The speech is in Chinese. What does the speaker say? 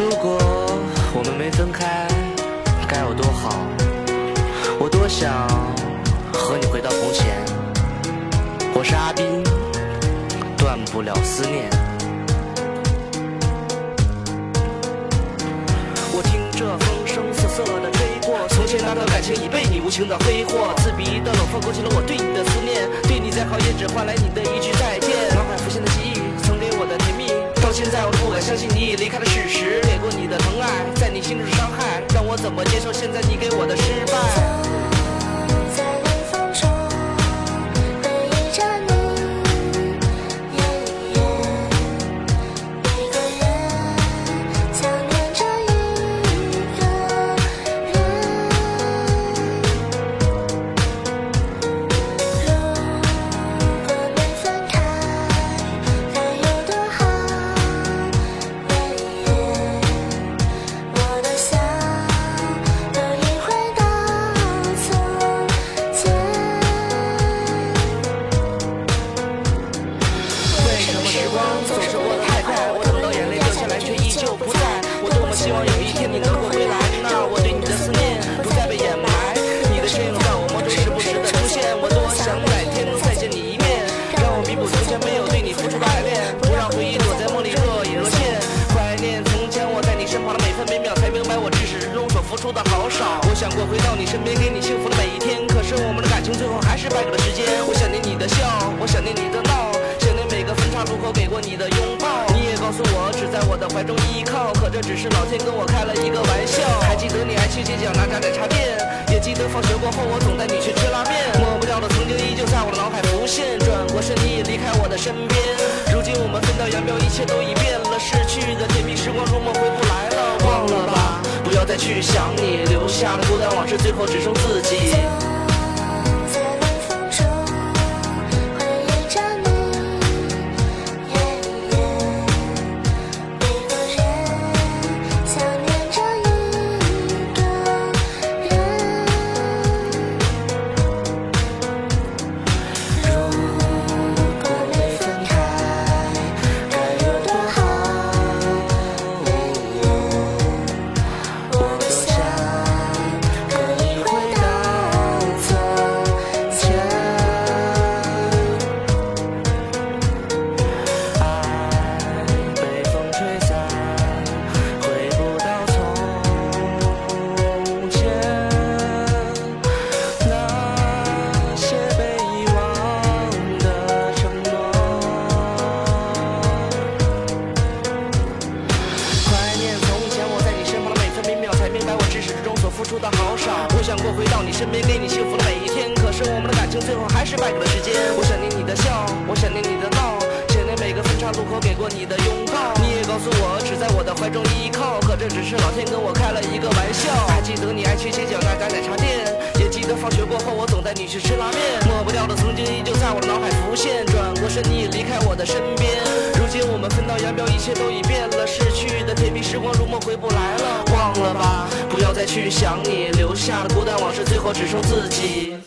如果我们没分开，该有多好！我多想和你回到从前。我是阿斌，断不了思念。我听着风声瑟瑟的吹过，从前那段感情已被你无情的挥霍。刺鼻的冷风勾起了我对你的思念，对你再好也只换来你的一句再见。我怎么接受现在你给我的失败？说的好少。我想过回到你身边，给你幸福的每一天，可是我们的感情最后还是败给了时间。我想念你的笑，我想念你的闹，想念每个分岔路口给过你的拥抱。你也告诉我，只在我的怀中依靠，可这只是老天跟我开了一个玩笑。还记得你爱去街角那家奶茶店，也记得放学过后我总带你去吃拉面。抹不掉的曾经依旧在我的脑海浮现，转过身你已离开我的身边。如今我们分道扬镳，一切都已变了，逝去的甜蜜时光如梦回不来了，忘了，再去想你，留下的孤单往事，最后只剩自己。付出的好少。我想过回到你身边，给你幸福的每一天，可是我们的感情最后还是败给了时间。我想念你的笑，我想念你的闹，想念每个分岔路口给过你的拥抱。你也告诉我，只在我的怀中依靠，可这只是老天跟我开了一个玩笑。还记得你爱去街角那家奶茶店，也记得放学过后我总带你去吃拉面。抹不掉的曾经依旧在我的脑海浮现，转过身你已离开我的身边。如今我们分道扬镳，一切都已变了，逝去的甜蜜时光如梦回不来了，忘了吧，要再去想你，留下的孤单往事，最后只剩自己。